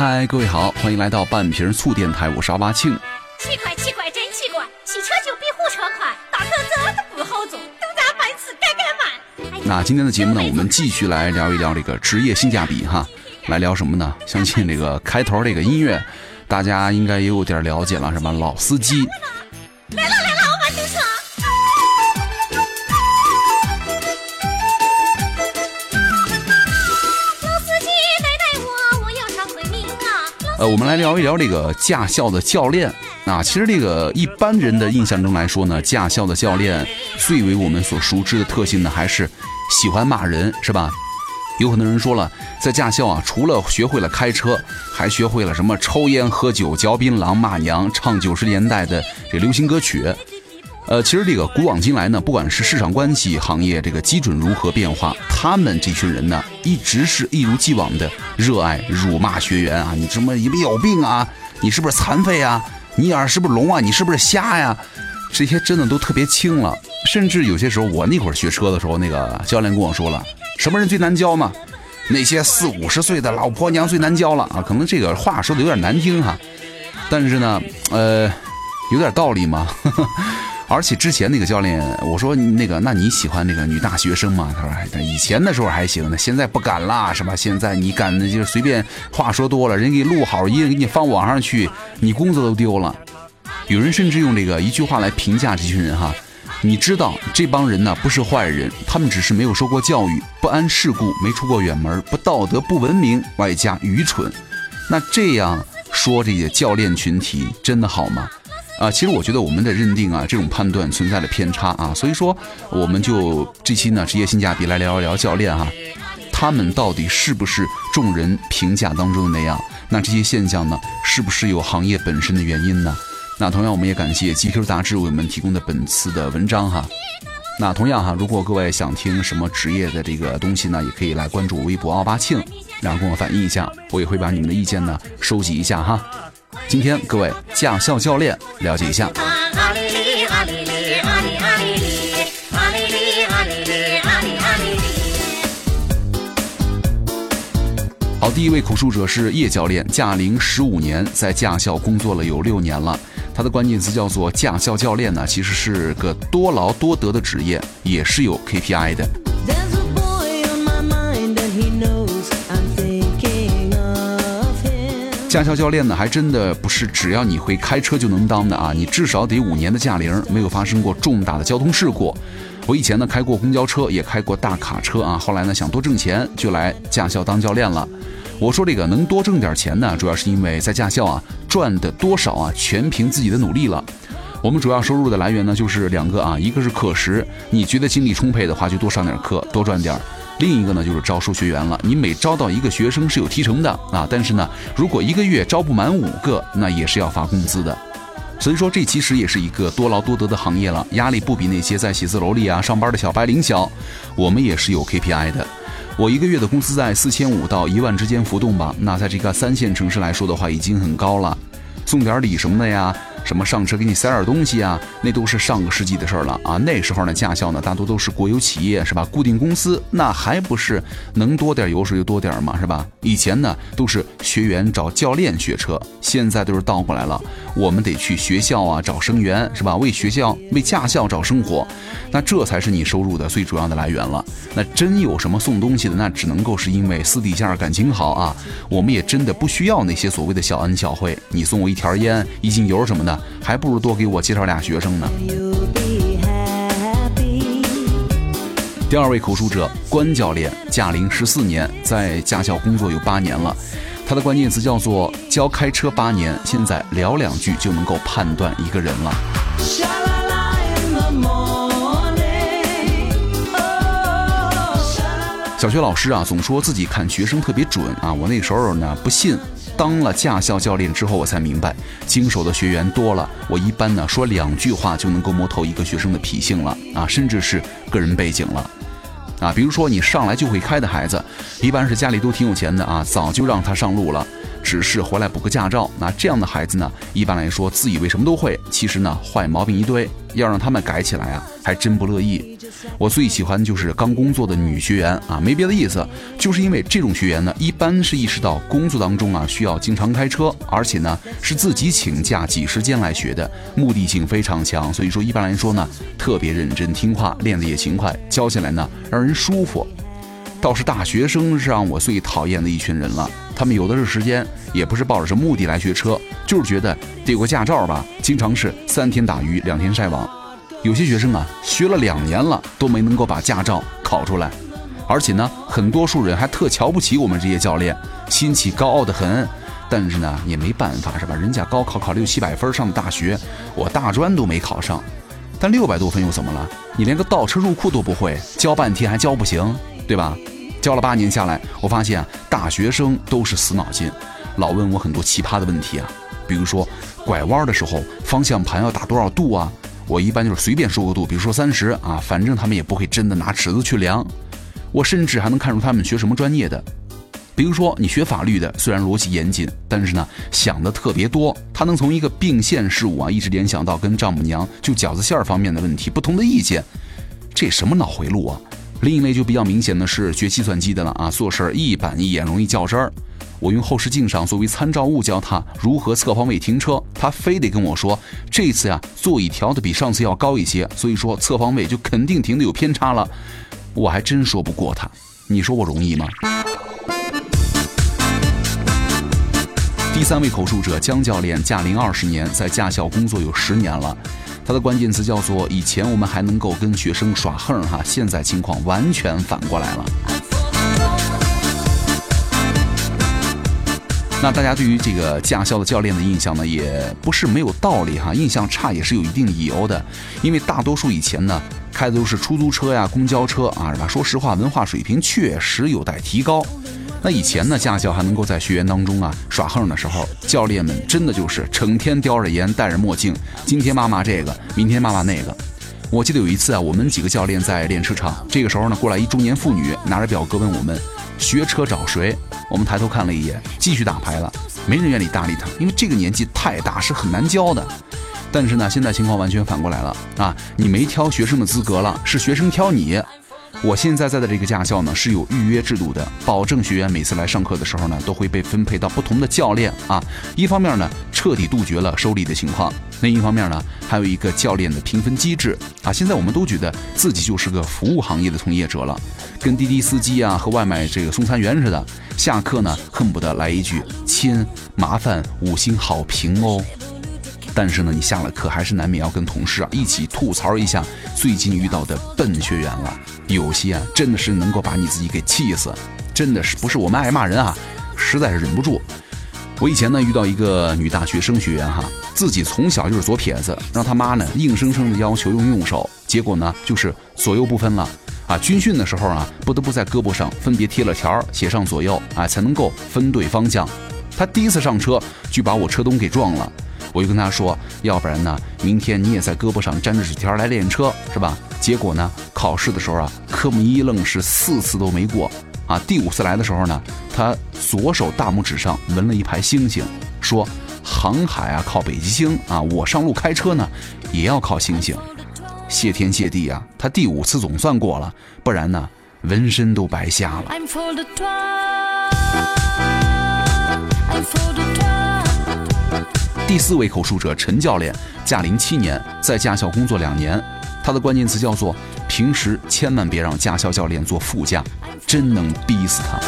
嗨，各位好，欢迎来到半瓶醋电台，我是阿巴庆。奇怪奇怪真奇怪，汽车就比火车快，大车真的不好走，都咱班次改改慢。哎那今天的节目呢，我们继续来聊一聊这个职业性价比哈。来聊什么呢？相信这个开头这个音乐，大家应该也有点了解了，什么？老司机，来了呃，我们来聊一聊这个驾校的教练啊。其实这个一般人的印象中来说呢，驾校的教练最为我们所熟知的特性呢，还是喜欢骂人，是吧？有很多人说了，在驾校啊，除了学会了开车，还学会了什么抽烟、喝酒、嚼槟榔、骂娘、唱九十年代的这流行歌曲。呃，其实这个古往今来呢，不管是市场关系、行业这个基准如何变化，他们这群人呢，一直是一如既往的热爱辱骂学员啊！你什么你们有病啊？你是不是残废啊？你眼是不是聋啊？你是不是瞎呀？这些真的都特别轻了，甚至有些时候，我那会儿学车的时候，那个教练跟我说了，什么人最难教吗？那些四五十岁的老婆娘最难教了啊！可能这个话说的有点难听哈，但是呢，呃，有点道理嘛。而且之前那个教练，我说那个，那你喜欢那个女大学生吗？他说，哎，以前的时候还行呢，现在不敢啦，是吧？现在你敢，那就随便话说多了，人给你录好音，给你放网上去，你工作都丢了。有人甚至用这个一句话来评价这群人哈，你知道这帮人呢不是坏人，他们只是没有受过教育，不谙世故，没出过远门，不道德，不文明，外加愚蠢。那这样说这些教练群体真的好吗？啊，其实我觉得我们的认定啊，这种判断存在了偏差啊，所以说我们就这期呢职业性价比来聊一聊教练哈，他们到底是不是众人评价当中的那样？那这些现象呢，是不是有行业本身的原因呢？那同样我们也感谢 GQ 杂志为我们提供的本次的文章哈。那同样哈，如果各位想听什么职业的这个东西呢，也可以来关注微博奥巴庆，然后跟我反映一下，我也会把你们的意见呢收集一下哈。今天各位驾校教练了解一下。好，第一位口述者是叶教练，驾龄十五年，在驾校工作了有六年了。他的关键词叫做驾校教练呢，其实是个多劳多得的职业，也是有 KPI 的。驾校教练呢，还真的不是只要你会开车就能当的啊，你至少得五年的驾龄，没有发生过重大的交通事故。我以前呢开过公交车，也开过大卡车啊，后来呢想多挣钱，就来驾校当教练了。我说这个能多挣点钱呢，主要是因为在驾校啊赚的多少啊，全凭自己的努力了。我们主要收入的来源呢，就是两个啊，一个是课时，你觉得精力充沛的话，就多上点课，多赚点儿；另一个呢，就是招收学员了。你每招到一个学生是有提成的啊，但是呢，如果一个月招不满五个，那也是要发工资的。所以说，这其实也是一个多劳多得的行业了，压力不比那些在写字楼里啊上班的小白领小。我们也是有 KPI 的。我一个月的工资在四千五到一万之间浮动吧，那在这个三线城市来说的话，已经很高了。送点礼什么的呀，什么上车给你塞点东西啊，那都是上个世纪的事儿了啊。那时候呢，驾校呢大多都是国有企业是吧？固定公司，那还不是能多点油水就多点嘛是吧？以前呢都是学员找教练学车，现在都是倒过来了，我们得去学校啊找生源是吧？为学校为驾校找生活，那这才是你收入的最主要的来源了。那真有什么送东西的，那只能够是因为私底下感情好啊。我们也真的不需要那些所谓的小恩小惠，你送我一条烟、一斤油什么的，还不如多给我介绍俩学生呢。第二位口述者关教练，驾龄十四年，在驾校工作有八年了。他的关键词叫做教开车八年，现在聊两句就能够判断一个人了。Oh. 小学老师啊，总说自己看学生特别准啊。我那时候呢不信，当了驾校教练之后，我才明白，经手的学员多了，我一般呢说两句话就能够摸透一个学生的脾性了啊，甚至是个人背景了。啊，比如说你上来就会开的孩子，一般是家里都挺有钱的啊，早就让他上路了，只是回来补个驾照。那这样的孩子呢，一般来说自以为什么都会，其实呢坏毛病一堆，要让他们改起来啊，还真不乐意。我最喜欢就是刚工作的女学员啊，没别的意思，就是因为这种学员呢，一般是意识到工作当中啊需要经常开车，而且呢是自己请假挤时间来学的，目的性非常强，所以说一般来说呢特别认真听话，练得也勤快，教起来呢让人舒服。倒是大学生是让我最讨厌的一群人了。他们有的是时间，也不是抱着什么目的来学车，就是觉得得有个驾照吧。经常是三天打鱼两天晒网。有些学生啊，学了两年了都没能够把驾照考出来，而且呢，很多数人还特瞧不起我们这些教练，心气高傲的很。但是呢，也没办法是吧？人家高考考六七百分上的大学，我大专都没考上。但六百多分又怎么了？你连个倒车入库都不会，教半天还教不行，对吧？教了八年下来，我发现，大学生都是死脑筋，老问我很多奇葩的问题啊，比如说拐弯的时候方向盘要打多少度啊？我一般就是随便说个度，比如说三十啊，反正他们也不会真的拿尺子去量。我甚至还能看出他们学什么专业的，比如说你学法律的，虽然逻辑严谨，但是呢想的特别多，他能从一个并线事物啊，一直联想到跟丈母娘就饺子馅儿方面的问题不同的意见，这什么脑回路啊？另一类就比较明显的是学计算机的了啊，做事一板一眼，容易较真儿。我用后视镜上作为参照物教他如何侧方位停车，他非得跟我说这次呀座椅调的比上次要高一些，所以说侧方位就肯定停的有偏差了。我还真说不过他，你说我容易吗？第三位口述者江教练驾龄二十年，在驾校工作有十年了。他的关键词叫做“以前我们还能够跟学生耍横哈，现在情况完全反过来了”。那大家对于这个驾校的教练的印象呢，也不是没有道理哈，印象差也是有一定理由的，因为大多数以前呢开的都是出租车呀、公交车啊，是吧？说实话，文化水平确实有待提高。那以前呢，驾校还能够在学员当中啊耍横的时候，教练们真的就是成天叼着烟，戴着墨镜，今天骂骂这个，明天骂骂那个。我记得有一次啊，我们几个教练在练车场，这个时候呢，过来一中年妇女，拿着表格问我们学车找谁。我们抬头看了一眼，继续打牌了，没人愿意搭理他，因为这个年纪太大，是很难教的。但是呢，现在情况完全反过来了啊，你没挑学生的资格了，是学生挑你。我现在在的这个驾校呢是有预约制度的，保证学员每次来上课的时候呢都会被分配到不同的教练啊。一方面呢彻底杜绝了收礼的情况，另一方面呢还有一个教练的评分机制啊。现在我们都觉得自己就是个服务行业的从业者了，跟滴滴司机啊和外卖这个送餐员似的，下课呢恨不得来一句亲，麻烦五星好评哦。但是呢，你下了课还是难免要跟同事啊一起吐槽一下最近遇到的笨学员了。有些啊，真的是能够把你自己给气死，真的是不是我们爱骂人啊，实在是忍不住。我以前呢遇到一个女大学生学员哈，自己从小就是左撇子，让她妈呢硬生生的要求用右手，结果呢就是左右不分了啊。军训的时候啊，不得不在胳膊上分别贴了条，写上左右啊，才能够分对方向。他第一次上车就把我车东给撞了。我就跟他说，要不然呢，明天你也在胳膊上粘着纸条来练车，是吧？结果呢，考试的时候啊，科目一愣是四次都没过，啊，第五次来的时候呢，他左手大拇指上纹了一排星星，说航海啊靠北极星啊，我上路开车呢也要靠星星。谢天谢地啊，他第五次总算过了，不然呢，纹身都白瞎了。第四位口述者陈教练，驾龄七年，在驾校工作两年。他的关键词叫做“平时千万别让驾校教练坐副驾，真能逼死他”。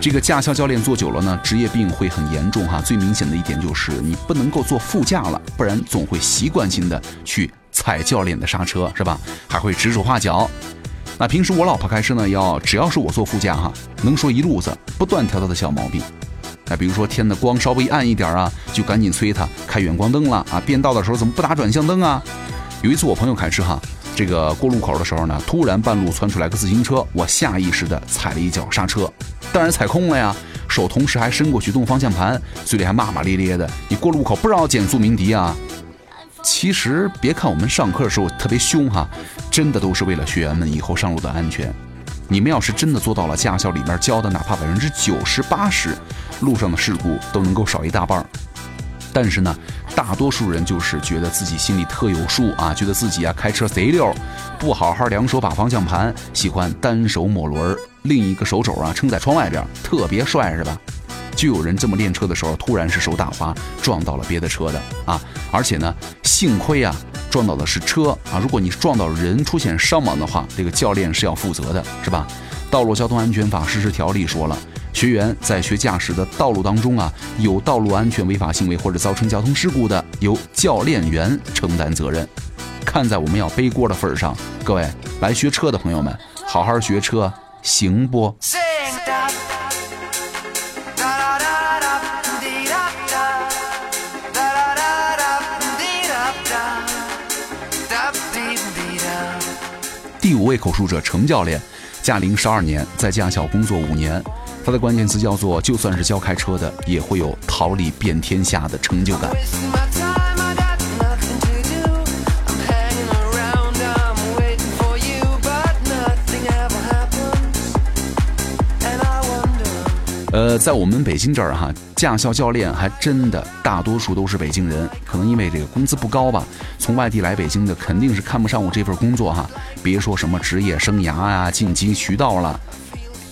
这个驾校教练坐久了呢，职业病会很严重哈。最明显的一点就是你不能够坐副驾了，不然总会习惯性的去踩教练的刹车，是吧？还会指手画脚。那平时我老婆开车呢，要只要是我坐副驾哈，能说一路子，不断挑她的小毛病。那，比如说天的光稍微暗一点啊，就赶紧催他开远光灯了啊。变道的时候怎么不打转向灯啊？有一次我朋友开车哈，这个过路口的时候呢，突然半路窜出来个自行车，我下意识的踩了一脚刹车，当然踩空了呀，手同时还伸过去动方向盘，嘴里还骂骂咧咧的：“你过路口不知道减速鸣笛啊？”其实别看我们上课的时候特别凶哈，真的都是为了学员们以后上路的安全。你们要是真的做到了驾校里面教的，哪怕百分之九十八十，路上的事故都能够少一大半儿。但是呢，大多数人就是觉得自己心里特有数啊，觉得自己啊开车贼溜，不好好两手把方向盘，喜欢单手抹轮，另一个手肘啊撑在窗外边，特别帅是吧？就有人这么练车的时候，突然是手打滑，撞到了别的车的啊！而且呢，幸亏啊撞到的是车啊，如果你撞到人出现伤亡的话，这个教练是要负责的，是吧？道路交通安全法实施条例说了，学员在学驾驶的道路当中啊，有道路安全违法行为或者造成交通事故的，由教练员承担责任。看在我们要背锅的份儿上，各位来学车的朋友们，好好学车行不？位口述者程教练，驾龄十二年，在驾校工作五年。他的关键词叫做：就算是教开车的，也会有桃李遍天下的成就感。呃，在我们北京这儿哈，驾校教练还真的大多数都是北京人，可能因为这个工资不高吧，从外地来北京的肯定是看不上我这份工作哈。别说什么职业生涯呀、晋级渠道了，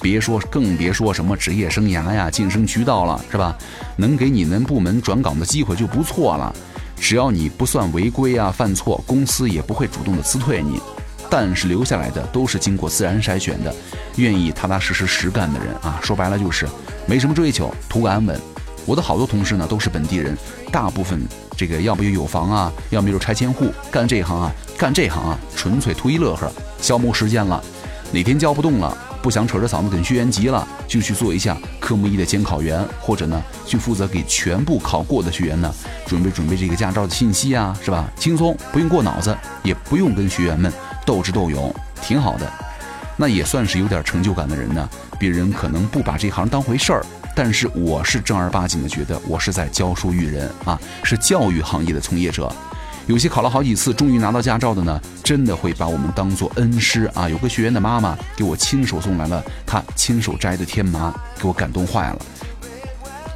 别说更别说什么职业生涯呀、晋升渠道了，是吧？能给你们部门转岗的机会就不错了。只要你不算违规啊、犯错，公司也不会主动的辞退你。但是留下来的都是经过自然筛选的，愿意踏踏实实实干的人啊。说白了就是没什么追求，图个安稳。我的好多同事呢都是本地人，大部分这个要不就有房啊，要么就是拆迁户，干这行啊，干这行啊，纯粹图一乐呵，消磨时间了。哪天教不动了，不想扯着嗓子跟学员急了，就去做一下科目一的监考员，或者呢，去负责给全部考过的学员呢，准备准备这个驾照的信息啊，是吧？轻松，不用过脑子，也不用跟学员们斗智斗勇，挺好的。那也算是有点成就感的人呢。别人可能不把这行当回事儿，但是我是正儿八经的觉得我是在教书育人啊，是教育行业的从业者。有些考了好几次，终于拿到驾照的呢，真的会把我们当做恩师啊。有个学员的妈妈给我亲手送来了她亲手摘的天麻，给我感动坏了。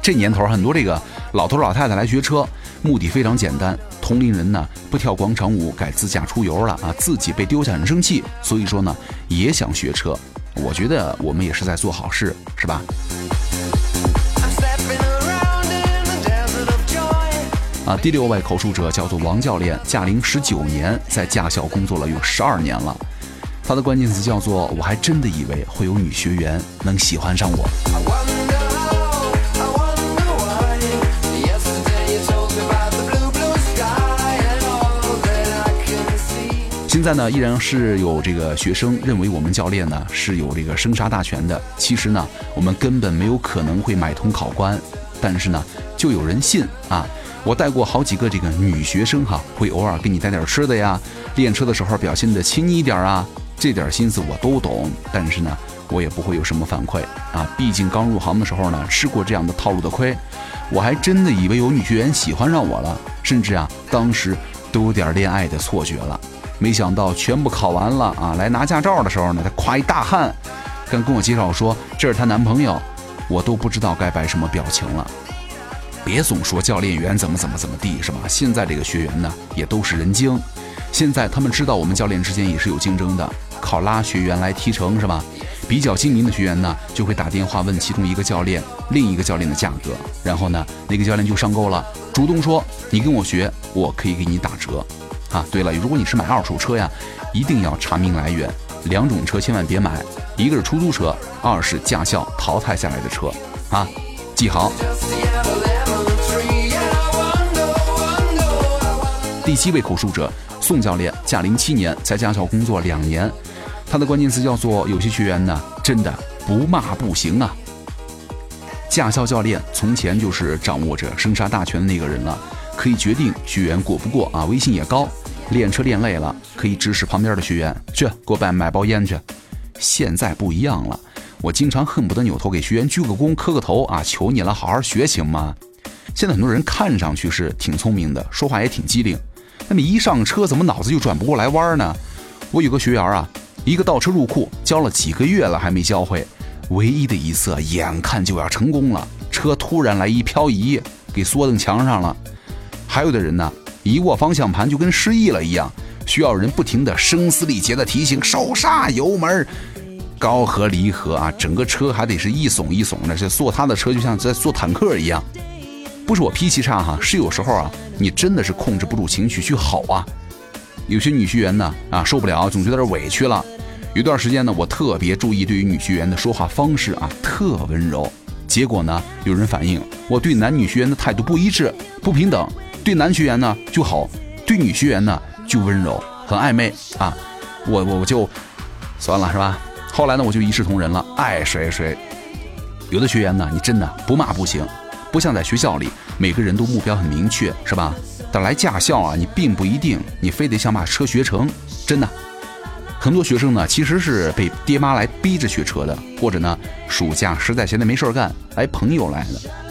这年头，很多这个老头老太太来学车，目的非常简单，同龄人呢不跳广场舞，改自驾出游了啊，自己被丢下很生气，所以说呢也想学车。我觉得我们也是在做好事，是吧.啊，第六位口述者叫做王教练，驾龄十九年，在驾校工作了有十二年了。他的关键词叫做“我还真的以为会有女学员能喜欢上我现在呢，依然是有这个学生认为我们教练呢是有这个生杀大权的。其实呢，我们根本没有可能会买通考官，但是呢，就有人信啊。我带过好几个这个女学生哈，会偶尔给你带点吃的呀，练车的时候表现的亲一点啊，这点心思我都懂。但是呢，我也不会有什么反馈啊，毕竟刚入行的时候呢，吃过这样的套路的亏，我还真的以为有女学员喜欢上我了，甚至啊，当时都有点恋爱的错觉了。没想到全部考完了啊，来拿驾照的时候呢，他夸一大汗，刚跟我介绍说这是她男朋友，我都不知道该摆什么表情了。别总说教练员怎么怎么怎么地是吧？现在这个学员呢也都是人精，现在他们知道我们教练之间也是有竞争的，考拉学员来提成是吧？比较精明的学员呢就会打电话问其中一个教练另一个教练的价格，然后呢那个教练就上钩了，主动说你跟我学，我可以给你打折。啊，对了，如果你是买二手车呀，一定要查明来源，两种车千万别买，一个是出租车，二是驾校淘汰下来的车啊，记好。第七位口述者宋教练，驾龄七年，在驾校工作两年。他的关键词叫做“有些学员呢，真的不骂不行啊”。驾校教练从前就是掌握着生杀大权的那个人了，可以决定学员过不过啊，威信也高。练车练累了，可以指使旁边的学员去给我买买包烟去。现在不一样了，我经常恨不得扭头给学员鞠个躬、磕个头啊，求你了，好好学行吗？现在很多人看上去是挺聪明的，说话也挺机灵，那么一上车怎么脑子就转不过来弯呢？我有个学员啊，一个倒车入库，教了几个月了还没教会，唯一的一次眼看就要成功了，车突然来一漂移，给缩登墙上了。还有的人呢，一握方向盘就跟失忆了一样，需要人不停的声嘶力竭的提醒手刹油门。高和离合啊，整个车还得是一耸一耸的，这坐他的车就像在坐坦克一样。不是我脾气差哈，是有时候啊，你真的是控制不住情绪去吼啊。有些女学员呢啊受不了，总觉得委屈了。有段时间呢，我特别注意对于女学员的说话方式啊，特温柔。结果呢，有人反映我对男女学员的态度不一致、不平等，对男学员呢就好，对女学员呢就温柔，很暧昧啊。我我我就算了是吧？后来呢，我就一视同仁了，爱谁谁。有的学员呢，你真的不骂不行，不像在学校里，每个人都目标很明确，是吧？但来驾校啊，你并不一定，你非得想把车学成，真的。很多学生呢，其实是被爹妈来逼着学车的，或者呢，暑假实在闲的没事儿干，来朋友来的。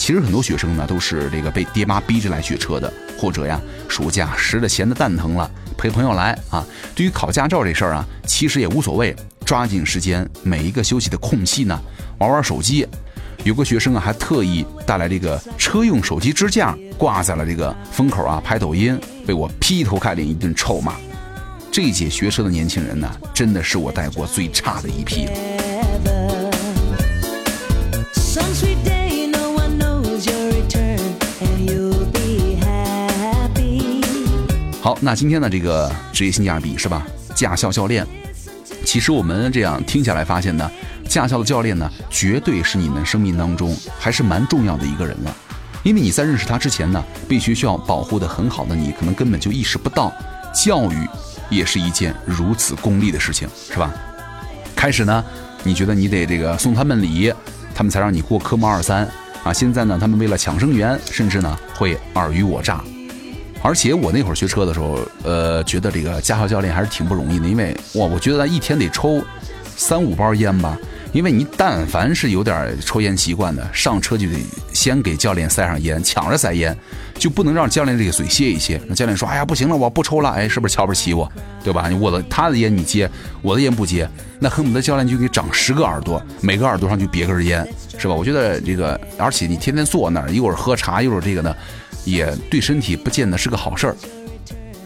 其实很多学生呢，都是这个被爹妈逼着来学车的，或者呀，暑假实在闲的蛋疼了，陪朋友来啊。对于考驾照这事儿啊，其实也无所谓，抓紧时间，每一个休息的空隙呢，玩玩手机。有个学生啊，还特意带来这个车用手机支架，挂在了这个风口啊，拍抖音，被我劈头盖脸一顿臭骂。这届学车的年轻人呢，真的是我带过最差的一批了。好，那今天的这个职业性价比是吧？驾校教练，其实我们这样听下来发现呢，驾校的教练呢，绝对是你们生命当中还是蛮重要的一个人了。因为你在认识他之前呢，必须需要保护的很好的你，可能根本就意识不到，教育也是一件如此功利的事情，是吧？开始呢，你觉得你得这个送他们礼，他们才让你过科目二三啊。现在呢，他们为了抢生源，甚至呢会尔虞我诈。而且我那会儿学车的时候，呃，觉得这个驾校教练还是挺不容易的，因为哇，我觉得他一天得抽三五包烟吧。因为你但凡是有点抽烟习惯的，上车就得先给教练塞上烟，抢着塞烟，就不能让教练这个嘴歇一歇。那教练说：“哎呀，不行了，我不抽了。”哎，是不是瞧不起我？对吧？我的他的烟你接，我的烟不接，那恨不得教练就给长十个耳朵，每个耳朵上就别根烟，是吧？我觉得这个，而且你天天坐那儿，一会儿喝茶，一会儿这个呢，也对身体不见得是个好事儿。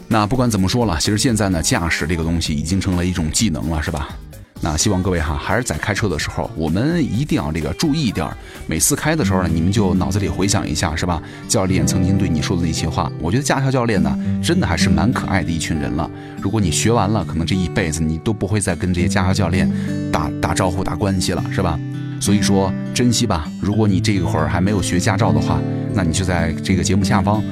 那不管怎么说了，其实现在呢，驾驶这个东西已经成了一种技能了，是吧？那希望各位哈，还是在开车的时候，我们一定要这个注意一点。每次开的时候呢，你们就脑子里回想一下，是吧？教练曾经对你说的那些话，我觉得驾校教练呢，真的还是蛮可爱的一群人了。如果你学完了，可能这一辈子你都不会再跟这些驾校教练打打招呼、打关系了，是吧？所以说，珍惜吧。如果你这一会儿还没有学驾照的话，那你就在这个节目下方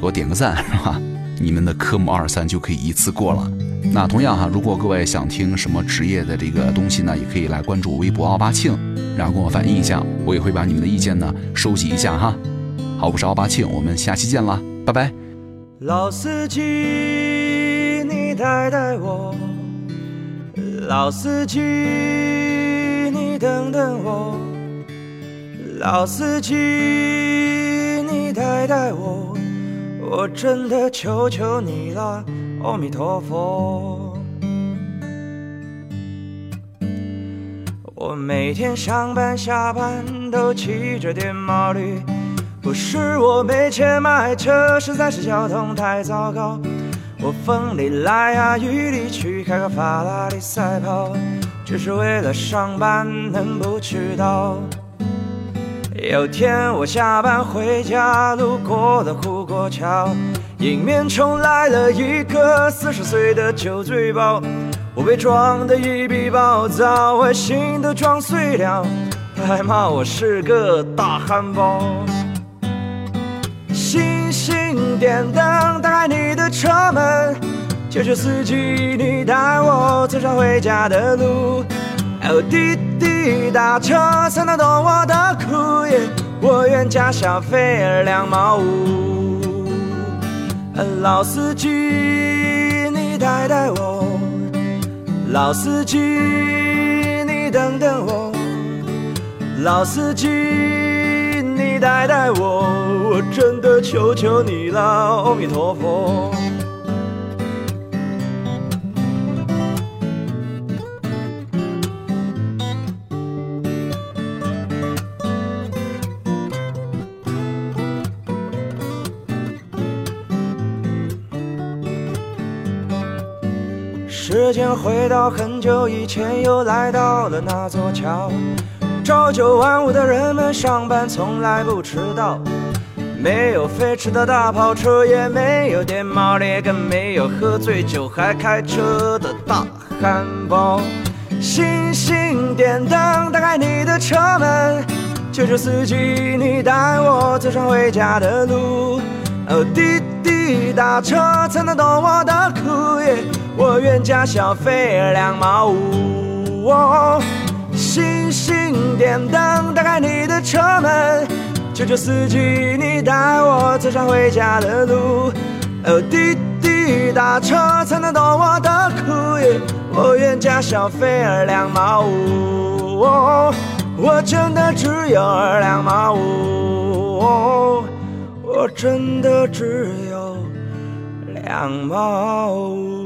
给我点个赞，是吧？你们的科目二三就可以一次过了。那同样哈，如果各位想听什么职业的这个东西呢，也可以来关注微博奥巴庆，然后跟我反映一下，我也会把你们的意见呢收集一下哈。好，我是奥巴庆，我们下期见啦，拜拜。老司机，你带带我。老司机，你等等我。老司机，你带带我。我真的求求你了，阿弥陀佛。我每天上班下班都骑着电毛驴，不是我没钱买车，实在是交通太糟糕。我风里来啊雨里去，开个法拉利赛跑，只是为了上班能不迟到。有天我下班回家，路过了护国桥，迎面冲来了一个四十岁的酒醉包，我被撞得一逼暴躁，我心都撞碎了，他还骂我是个大汉堡。星星点灯，打开你的车门，求求司机你带我走上回家的路。哦，滴滴打车才能懂我的苦耶，我愿加小费两毛五。老司机，你带带我，老司机，你等等我，老司机，你带带我，我真的求求你了，阿弥陀佛。时间回到很久以前，又来到了那座桥。朝九晚五的人们上班从来不迟到，没有飞驰的大跑车，也没有电猫猎，更没有喝醉酒还开车的大汉堡。星星点灯打开你的车门，求求司机你带我走上回家的路。哦，滴滴打车才能懂我的苦加，小费两毛五。哦星星点灯打开你的车门，求求司机你带我走上回家的路。哦，滴滴打车才能懂我的苦，我愿加小费两毛五。哦我真的只有两毛五。哦我真的只有两毛五。